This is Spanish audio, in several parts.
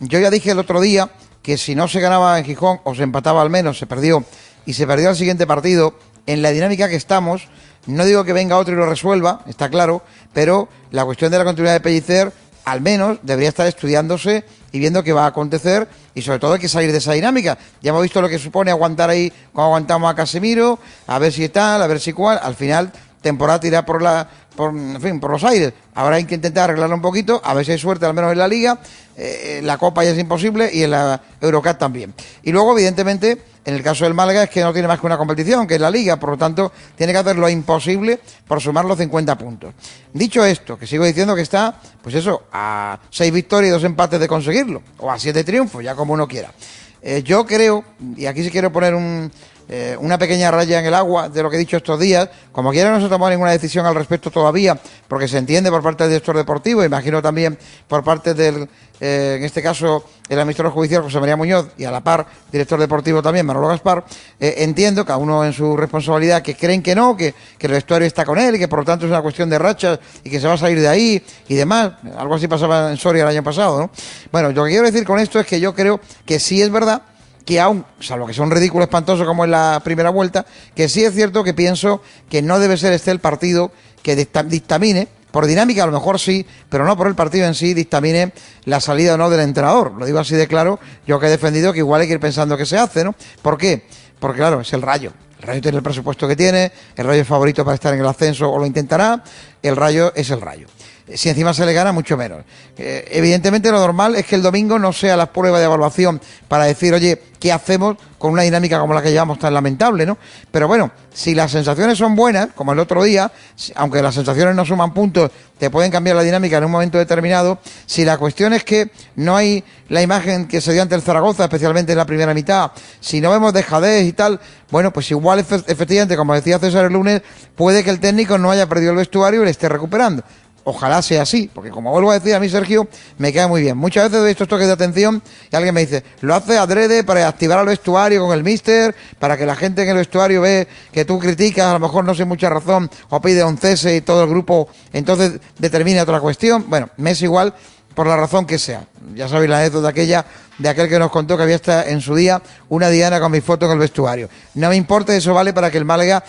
yo ya dije el otro día que si no se ganaba en Gijón o se empataba al menos, se perdió. Y se perdió el siguiente partido, en la dinámica que estamos, no digo que venga otro y lo resuelva, está claro, pero la cuestión de la continuidad de Pellicer al menos debería estar estudiándose y viendo qué va a acontecer y sobre todo hay que salir de esa dinámica. Ya hemos visto lo que supone aguantar ahí como aguantamos a Casemiro, a ver si tal, a ver si cuál, al final temporada tirada por la por, fin, por los aires. Hay que intentar arreglarlo un poquito, a ver si hay suerte al menos en la liga. Eh, la Copa ya es imposible y en la Eurocup también. Y luego, evidentemente, en el caso del Málaga es que no tiene más que una competición, que es la liga, por lo tanto, tiene que hacer lo imposible por sumar los 50 puntos. Dicho esto, que sigo diciendo que está, pues eso, a seis victorias y dos empates de conseguirlo, o a siete triunfos, ya como uno quiera. Eh, yo creo, y aquí sí quiero poner un, eh, una pequeña raya en el agua de lo que he dicho estos días. Como quiera, no se tomado ninguna decisión al respecto todavía, porque se entiende por parte del director deportivo, imagino también por parte del, eh, en este caso, el administrador judicial José María Muñoz y a la par, director deportivo también, Manolo Gaspar. Eh, entiendo, cada uno en su responsabilidad, que creen que no, que, que el vestuario está con él y que por lo tanto es una cuestión de rachas y que se va a salir de ahí y demás. Algo así pasaba en Soria el año pasado, ¿no? Bueno, lo que quiero decir con esto es que yo creo que sí es verdad que aún, salvo que son ridículos espantosos como en la primera vuelta, que sí es cierto que pienso que no debe ser este el partido que dictamine, por dinámica a lo mejor sí, pero no por el partido en sí, dictamine la salida o no del entrenador. Lo digo así de claro, yo que he defendido que igual hay que ir pensando que se hace, ¿no? ¿Por qué? Porque claro, es el rayo. El Rayo tiene el presupuesto que tiene, el Rayo es favorito para estar en el ascenso o lo intentará, el Rayo es el Rayo si encima se le gana, mucho menos. Eh, evidentemente lo normal es que el domingo no sea la prueba de evaluación para decir, oye, ¿qué hacemos con una dinámica como la que llevamos tan lamentable, ¿no? Pero bueno, si las sensaciones son buenas, como el otro día, aunque las sensaciones no suman puntos, te pueden cambiar la dinámica en un momento determinado, si la cuestión es que no hay la imagen que se dio ante el Zaragoza, especialmente en la primera mitad, si no vemos dejadez y tal, bueno, pues igual efectivamente, como decía César el lunes, puede que el técnico no haya perdido el vestuario y le esté recuperando. Ojalá sea así, porque como vuelvo a decir a mí, Sergio, me queda muy bien. Muchas veces doy estos toques de atención y alguien me dice, lo hace adrede para activar al vestuario con el mister, para que la gente en el vestuario ve que tú criticas, a lo mejor no sé mucha razón, o pide un cese y todo el grupo entonces determina otra cuestión. Bueno, me es igual por la razón que sea. Ya sabéis la anécdota aquella, de aquel que nos contó que había en su día una diana con mi foto en el vestuario. No me importa, eso vale para que el Málaga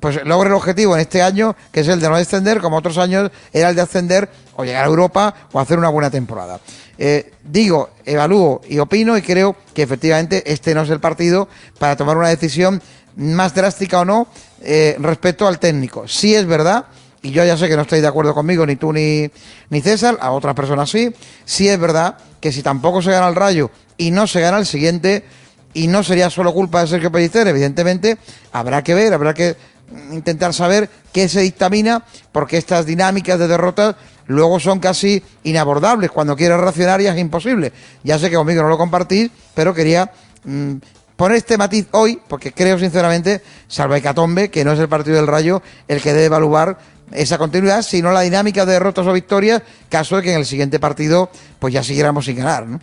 pues logre el objetivo en este año, que es el de no descender, como otros años era el de ascender o llegar a Europa o hacer una buena temporada. Eh, digo, evalúo y opino y creo que efectivamente este no es el partido para tomar una decisión más drástica o no eh, respecto al técnico. Sí es verdad, y yo ya sé que no estáis de acuerdo conmigo, ni tú ni, ni César, a otras personas sí, sí es verdad que si tampoco se gana el rayo y no se gana el siguiente, y no sería solo culpa de Sergio Pellicer, evidentemente, habrá que ver, habrá que intentar saber qué se dictamina, porque estas dinámicas de derrotas luego son casi inabordables. Cuando quieres racionar ya es imposible. Ya sé que conmigo no lo compartís, pero quería mm, poner este matiz hoy, porque creo sinceramente, salvo Hecatombe, que no es el partido del Rayo el que debe evaluar esa continuidad, sino la dinámica de derrotas o victorias, caso de que en el siguiente partido pues ya siguiéramos sin ganar, ¿no?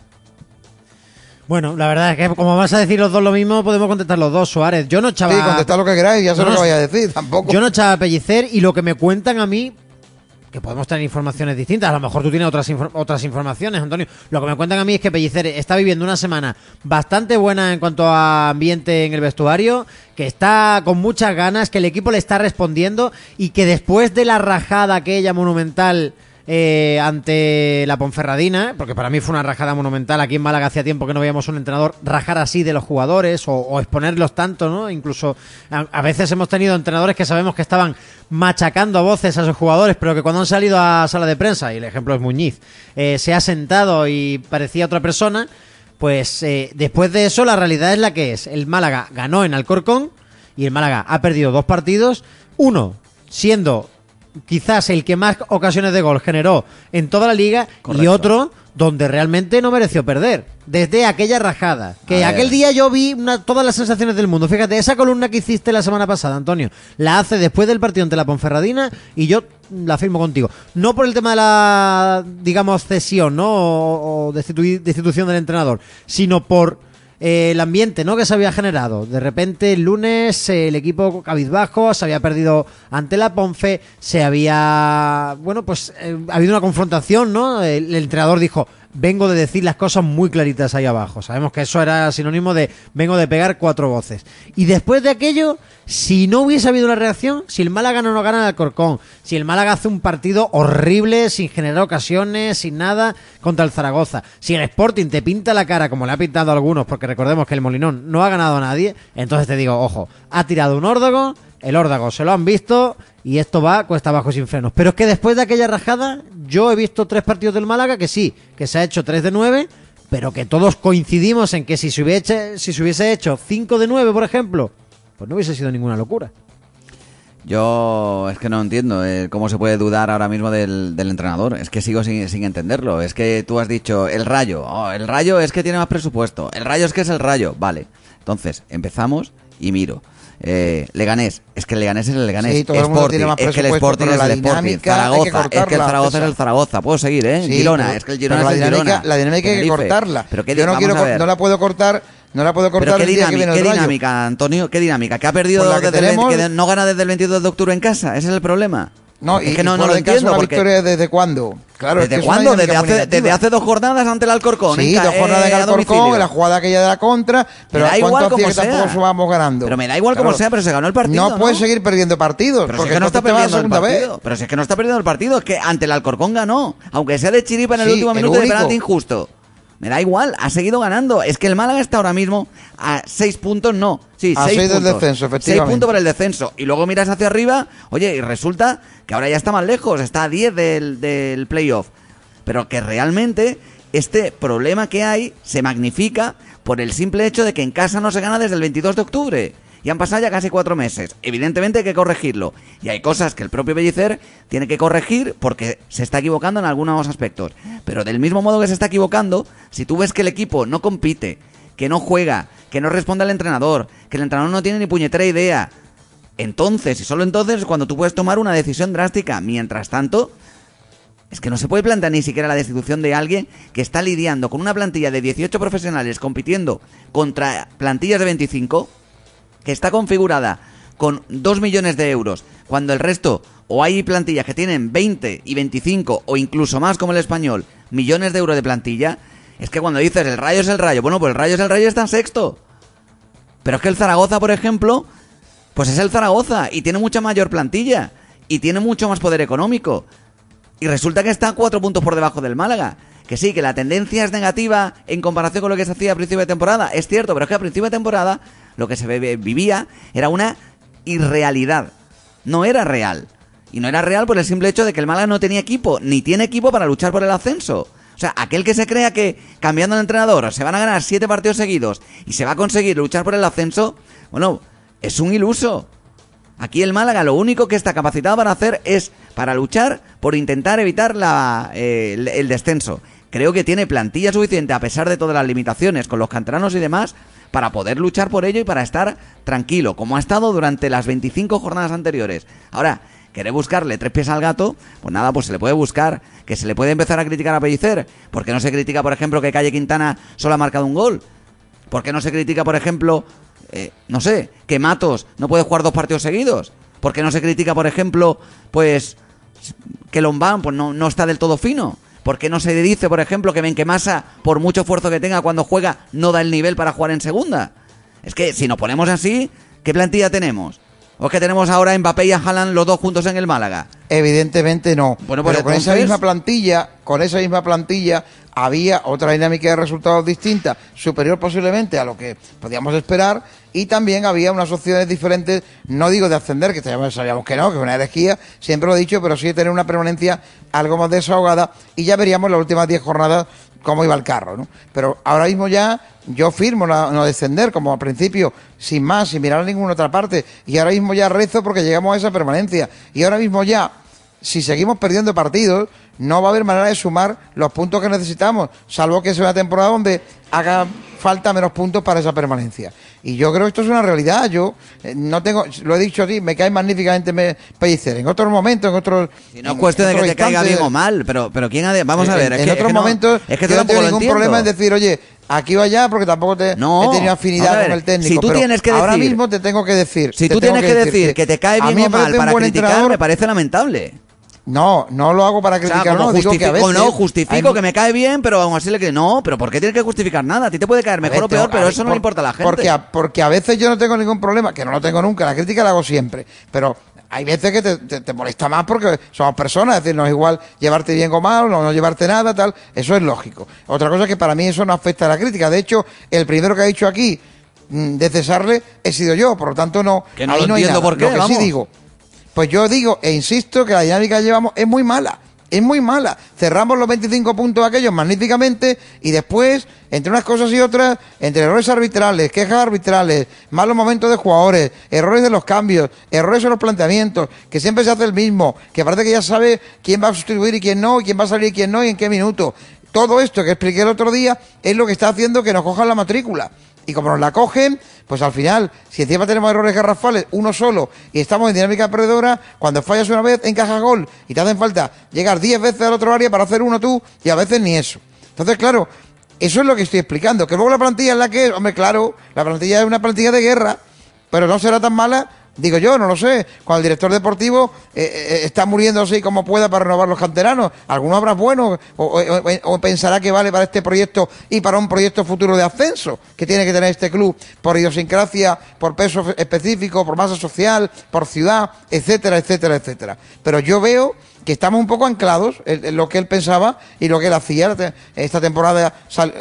Bueno, la verdad es que como vas a decir los dos lo mismo, podemos contestar los dos, Suárez. Yo no echaba... Sí, contestar lo que queráis, ya sé lo que vaya a decir, tampoco. Yo no echaba a pellicer y lo que me cuentan a mí, que podemos tener informaciones distintas, a lo mejor tú tienes otras, otras informaciones, Antonio. Lo que me cuentan a mí es que Pellicer está viviendo una semana bastante buena en cuanto a ambiente en el vestuario, que está con muchas ganas, que el equipo le está respondiendo y que después de la rajada aquella monumental eh, ante la Ponferradina, porque para mí fue una rajada monumental. Aquí en Málaga hacía tiempo que no veíamos un entrenador rajar así de los jugadores o, exponerlos tanto, ¿no? Incluso a, veces hemos tenido entrenadores que sabemos que estaban machacando a voces a sus jugadores, pero que cuando han salido a sala de prensa, y el ejemplo es Muñiz, eh, se ha sentado y parecía otra persona. Pues eh, después de eso, la realidad es la que es. El Málaga ganó en Alcorcón y el Málaga ha perdido dos partidos. Uno, siendo quizás el que más ocasiones de gol generó en toda la liga y otro donde realmente no mereció perder. Desde aquella rajada. Que aquel día yo vi todas las sensaciones del mundo. Fíjate, esa columna que hiciste la semana pasada, Antonio, la hace después del partido ante la Ponferradina y yo la firmo contigo. No por el tema de la, digamos, cesión, ¿no? O, destitución del entrenador, sino por el ambiente ¿no? que se había generado. De repente, el lunes, el equipo cabizbajo se había perdido ante la Ponfe, se había. Bueno, pues eh, ha habido una confrontación, ¿no? El, entrenador dijo: vengo de decir las cosas muy claritas ahí abajo. Sabemos que eso era sinónimo de vengo de pegar cuatro voces. Y después de aquello, si no hubiese habido una reacción, si el Málaga no nos gana el Alcorcón, si el Málaga hace un partido horrible, sin generar ocasiones, sin nada, contra el Zaragoza, si el Sporting te pinta la cara como le ha pintado a algunos, porque recordemos que el Molinón no ha ganado a nadie, entonces te digo, ojo, ha tirado un órdago, el órdago se lo han visto y esto va cuesta abajo sin frenos. Pero es que después de aquella rajada, yo he visto tres partidos del Málaga que sí, que se ha hecho 3 de 9, pero que todos coincidimos en que si se hubiese, si se hubiese hecho 5 de 9, por ejemplo, pues no hubiese sido ninguna locura. Yo es que no entiendo eh, cómo se puede dudar ahora mismo del, entrenador. Es que sigo sin, sin, entenderlo. Es que tú has dicho el rayo. Oh, el rayo es que tiene más presupuesto. El rayo es que es el rayo. Vale. Entonces, empezamos y miro. Eh, Leganés, es que el Leganés es el Leganés. Sí, Sporting, más es que el Sporting es el Sporting. Zaragoza, es que el Zaragoza es el Zaragoza. Puedo seguir, ¿eh? Sí, Girona, pero, es que el Girona es la el dinámica, Girona. La dinámica hay que cortarla. Pero qué, Yo no, quiero, no la puedo cortar, no la puedo cortar Pero qué que dinámica, viene el qué dinámica, Antonio, qué dinámica. Que ha perdido Pues que desde el tenemos- 20 que no gana desde el 22 de octubre en casa. Ese es el problema. No, es y, que no, no lo casa entiendo. una porque- victoria desde cuándo? Claro, ¿Desde es cuándo? Desde hace, desde hace dos jornadas ante el Alcorcón. Sí, dos jornadas en eh, Alcorcón, la jugada aquella de la contra, pero da igual ¿cuánto hacía como que sea. tampoco subamos ganando? Pero me da igual como sea, pero se ganó el partido, No, puedes ¿no? seguir perdiendo partidos, Pero si porque es que no está perdiendo el vez. partido. Pero si es que no está perdiendo el partido, es que ante el Alcorcón ganó. Aunque sea de chiripa en el Sí, último el minuto de único. penalti injusto. Me da igual, ha seguido ganando. Es que el Málaga está ahora mismo a seis puntos, no. Sí, A seis, seis del puntos. descenso, Seis efectivamente. puntos por el descenso. Y luego miras hacia arriba, oye, y resulta que ahora ya está más lejos, está a 10 del, del playoff. Pero que realmente este problema que hay se magnifica por el simple hecho de que en casa no se gana desde el 22 de octubre. Y han pasado ya casi cuatro meses. Evidentemente hay que corregirlo. Y hay cosas que el propio Bellicer tiene que corregir porque se está equivocando en algunos aspectos. Pero del mismo modo que se está equivocando, si tú ves que el equipo no compite, que no juega, que no responde al entrenador, que el entrenador no tiene ni puñetera idea, entonces y solo entonces es cuando tú puedes tomar una decisión drástica. Mientras tanto, es que no se puede plantear ni siquiera la destitución de alguien que está lidiando con una plantilla de 18 profesionales compitiendo contra plantillas de 25, que está configurada con 2 millones de euros, cuando el resto, o hay plantillas que tienen 20 y 25, o incluso más como el español, millones de euros de plantilla, es que cuando dices el rayo es el rayo, bueno, pues el rayo es el rayo y está en sexto. Pero es que el Zaragoza, por ejemplo, pues es el Zaragoza y tiene mucha mayor plantilla y tiene mucho más poder económico. Y resulta que está cuatro puntos por debajo del Málaga. Que sí, que la tendencia es negativa en comparación con lo que se hacía a principio de temporada. Es cierto, pero es que a principio de temporada lo que se vivía era una irrealidad. No era real. Y no era real por el simple hecho de que el Málaga no tenía equipo, ni tiene equipo para luchar por el ascenso. O sea, aquel que se crea que cambiando de entrenador se van a ganar siete partidos seguidos y se va a conseguir luchar por el ascenso, bueno, es un iluso. Aquí el Málaga lo único que está capacitado para hacer es para luchar por intentar evitar la, eh, el, el descenso. Creo que tiene plantilla suficiente a pesar de todas las limitaciones con los canteranos y demás para poder luchar por ello y para estar tranquilo, como ha estado durante las 25 jornadas anteriores. Ahora, ¿querés buscarle tres pies al gato? Pues nada, pues se le puede buscar. Que se le puede empezar a criticar a Pellicer. porque no se critica, por ejemplo, que Calle Quintana solo ha marcado un gol? ¿Por qué no se critica, por ejemplo, eh, no sé, que Matos no puede jugar dos partidos seguidos? ¿Por qué no se critica, por ejemplo, pues que Lombán pues, no, no está del todo fino? ¿Por qué no se dice, por ejemplo, que Benquemasa, por mucho esfuerzo que tenga cuando juega, no da el nivel para jugar en segunda? Es que si nos ponemos así, ¿qué plantilla tenemos? ¿O es que tenemos ahora a Mbappé y a Haaland los dos juntos en el Málaga? Evidentemente no. Bueno, pues Pero con esa misma plantilla, con esa misma plantilla, había otra dinámica de resultados distinta, superior posiblemente a lo que podíamos esperar, y también había unas opciones diferentes, no digo de ascender, que sabíamos que no, que es una herejía, siempre lo he dicho, pero sí de tener una permanencia algo más desahogada, y ya veríamos las últimas 10 jornadas cómo iba el carro, ¿no? Pero ahora mismo ya yo firmo no descender, como al principio, sin más, sin mirar a ninguna otra parte, y ahora mismo ya rezo porque llegamos a esa permanencia, y ahora mismo ya si seguimos perdiendo partidos, no va a haber manera de sumar los puntos que necesitamos, salvo que sea una temporada donde haga falta menos puntos para esa permanencia. Y yo creo que esto es una realidad. Yo eh, no tengo, lo he dicho así, me cae magníficamente me, Pellicer. En otros momentos, en otros. Si no es en cuestión de que otros te caiga bien o mal, pero, pero ¿quién ha de- Vamos a en- ver, es en, que, es otros que no- momentos es que yo no tengo ningún entiendo. problema en decir, oye, aquí o allá, porque tampoco te No, he tenido afinidad ver, con el técnico. si tú pero tienes que ahora decir- mismo te tengo que decir. Si tú tienes que, decir que te cae bien o mal para criticar, me parece lamentable. No, no lo hago para O sea, criticar, como no, digo que a justifico, veces no, justifico hay- que me cae bien, pero aún así le que no, pero ¿por qué tienes que justificar nada? A ti te puede caer mejor ver, o peor, pero eso no le importa a la gente. Porque a, porque a veces yo no tengo ningún problema, que no lo tengo nunca, la crítica la hago siempre, pero hay veces que te, te- te molesta más porque somos personas, es decir, no es igual llevarte bien o mal, no, no llevarte nada, tal, eso es lógico. Otra cosa es que para mí eso no afecta a la crítica, de hecho, el primero que ha dicho aquí mm, de cesarle he sido yo, por lo tanto no, Que no ahí lo no hay entiendo nada. por qué, Lo que vamos. sí digo, pues yo digo e insisto que la dinámica que llevamos es muy mala. Es muy mala. Cerramos los 25 puntos aquellos magníficamente y después, entre unas cosas y otras, entre errores arbitrales, quejas arbitrales, malos momentos de jugadores, errores de los cambios, errores en los planteamientos, que siempre se hace el mismo, que parece que ya sabe quién va a sustituir y quién no, quién va a salir y quién no y en qué minuto. Todo esto que expliqué el otro día es lo que está haciendo que nos cojan la matrícula. Y como nos la cogen, pues al final, si encima tenemos errores garrafales, uno solo, y estamos en dinámica perdedora, cuando fallas una vez, encajas gol y te hacen falta llegar 10 veces al otro área para hacer uno tú, y a veces ni eso. Entonces, claro, eso es lo que estoy explicando. Que luego la plantilla es la que es, hombre, claro, la plantilla es una plantilla de guerra, pero no será tan mala. Digo yo, no lo sé. Cuando el director deportivo eh, eh, está muriendo así como pueda para renovar los canteranos, alguno habrá bueno o, o- pensará que vale para este proyecto y para un proyecto futuro de ascenso que tiene que tener este club por idiosincrasia, por peso específico, por masa social, por ciudad, etcétera, etcétera, etcétera. Pero yo veo que estamos un poco anclados en, lo que él pensaba y lo que él hacía. Esta temporada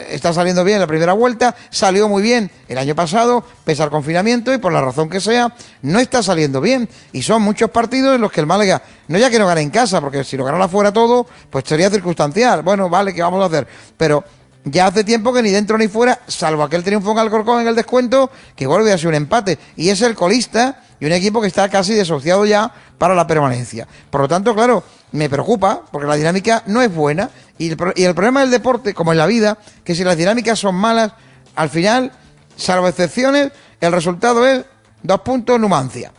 está saliendo bien la primera vuelta, salió muy bien el año pasado, pese al confinamiento y por la razón que sea, no está saliendo bien. Y son muchos partidos en los que el Málaga, no ya que no gane en casa, porque si lo ganara fuera todo, pues sería circunstancial. Bueno, vale, ¿qué vamos a hacer? Pero ya hace tiempo que ni dentro ni fuera, salvo aquel triunfo en Alcorcón en el descuento, que vuelve a ser un empate. Y es el colista y un equipo que está casi desociado ya para la permanencia. Por lo tanto, claro, me preocupa porque la dinámica no es buena y el, pro- y el problema del deporte, como en la vida, que si las dinámicas son malas, al final, salvo excepciones, el resultado es dos puntos Numancia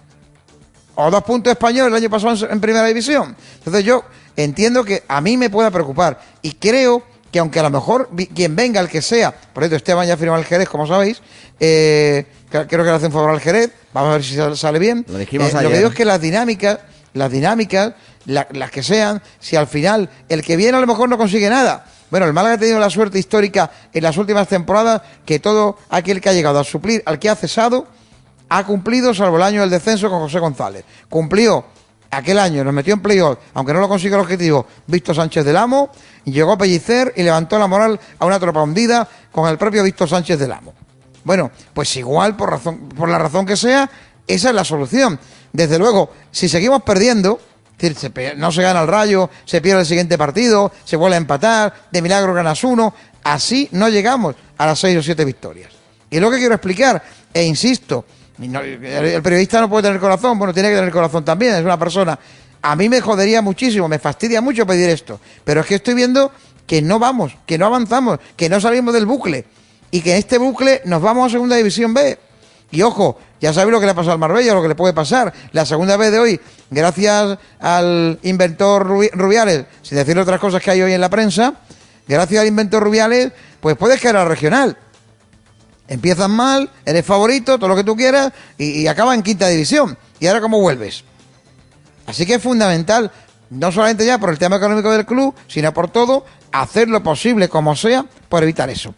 o dos puntos español el año pasado en, en primera división. Entonces yo entiendo que a mí me pueda preocupar y creo que aunque a lo mejor quien venga, el que sea, por ejemplo, Esteban ya firmó al Jerez, como sabéis, eh, creo que le hace un favor al Jerez, vamos a ver si sale, bien. Lo dijimos Eh, Lo que digo es que las dinámicas, las dinámicas, la- las que sean, si al final el que viene a lo mejor no consigue nada. Bueno, el Málaga ha tenido la suerte histórica en las últimas temporadas que todo aquel que ha llegado a suplir al que ha cesado ha cumplido, salvo el año del descenso con José González. Cumplió aquel año, nos metió en playoff, aunque no lo consiguió el objetivo, Víctor Sánchez del Amo, llegó a Pellicer y levantó la moral a una tropa hundida con el propio Víctor Sánchez del Amo. Bueno, pues igual, por, razón, por la razón que sea, esa es la solución. Desde luego, si seguimos perdiendo, no se gana el rayo, se pierde el siguiente partido, se vuelve a empatar, de milagro ganas uno, así no llegamos a las seis o siete victorias. Y lo que quiero explicar, e insisto, el periodista no puede tener corazón, bueno, tiene que tener corazón también, es una persona. A mí me jodería muchísimo, me fastidia mucho pedir esto, pero es que estoy viendo que no vamos, que no avanzamos, que no salimos del bucle y que en este bucle nos vamos a Segunda División B. Y ojo, ya sabéis lo que le ha pasado al Marbella, lo que le puede pasar. La segunda vez de hoy, gracias al inventor Rubi- Rubiales, sin decir otras cosas que hay hoy en la prensa, gracias al inventor Rubiales, pues puedes caer a la regional. Empiezas mal, eres favorito, todo lo que tú quieras, y, y acaba en quinta división. ¿Y ahora cómo vuelves? Así que es fundamental, no solamente ya por el tema económico del club, sino por todo, hacer lo posible, como sea, por evitar eso.